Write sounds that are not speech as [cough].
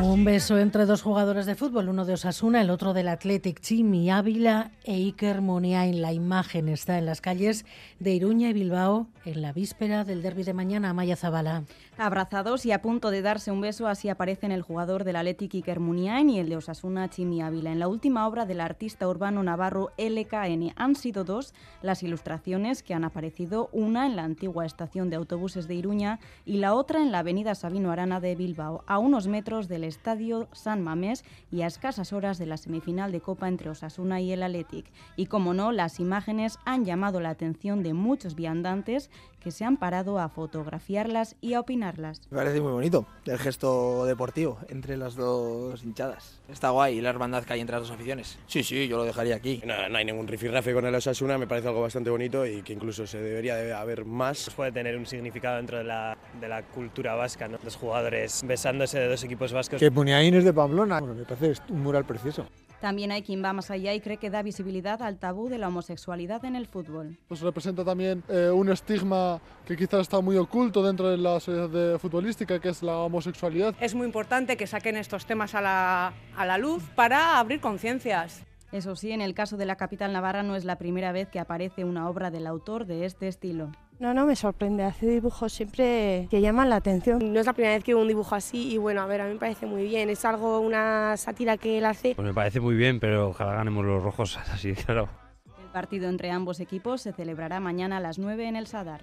Un beso entre dos jugadores de fútbol, uno de Osasuna, el otro del Athletic, Chimi Ávila e Iker Muniain. La imagen está en las calles de Iruña y Bilbao en la víspera del derby de mañana, Maya Zabala. Abrazados y a punto de darse un beso, así aparecen el jugador del Athletic Iker Muniain y el de Osasuna, Chimi Ávila. En la última obra del artista urbano navarro LKN han sido dos las ilustraciones que han aparecido, una en la antigua estación de autobuses de Iruña y la otra en la avenida Sabino Arana de Bilbao, a unos metros del estadio San Mamés y a escasas horas de la semifinal de Copa entre Osasuna y el Athletic. Y como no, las imágenes han llamado la atención de muchos viandantes que se han parado a fotografiarlas y a opinarlas. Me parece muy bonito el gesto deportivo entre las dos hinchadas. Está guay la hermandad que hay entre las dos aficiones. Sí, sí, yo lo dejaría aquí. No, no hay ningún rifirrafe con el Osasuna, me parece algo bastante bonito y que incluso se debería de haber más. Pues puede tener un significado dentro de la, de la cultura vasca, ¿no? Los jugadores besándose de dos equipos vascos. Que Muniain es de Pamplona, bueno, me parece un mural precioso. También hay quien va más allá y cree que da visibilidad al tabú de la homosexualidad en el fútbol. Pues representa también eh, un estigma que quizás está muy oculto dentro de la sociedad de futbolística, que es la homosexualidad. Es muy importante que saquen estos temas a la, a la luz para abrir conciencias. Eso sí, en el caso de la capital navarra no es la primera vez que aparece una obra del autor de este estilo. No, no me sorprende. Hace dibujos siempre que llaman la atención. No es la primera vez que veo un dibujo así y bueno, a ver, a mí me parece muy bien. Es algo, una sátira que él hace. Pues me parece muy bien, pero ojalá ganemos los rojos [laughs] así, claro. El partido entre ambos equipos se celebrará mañana a las 9 en el Sadar.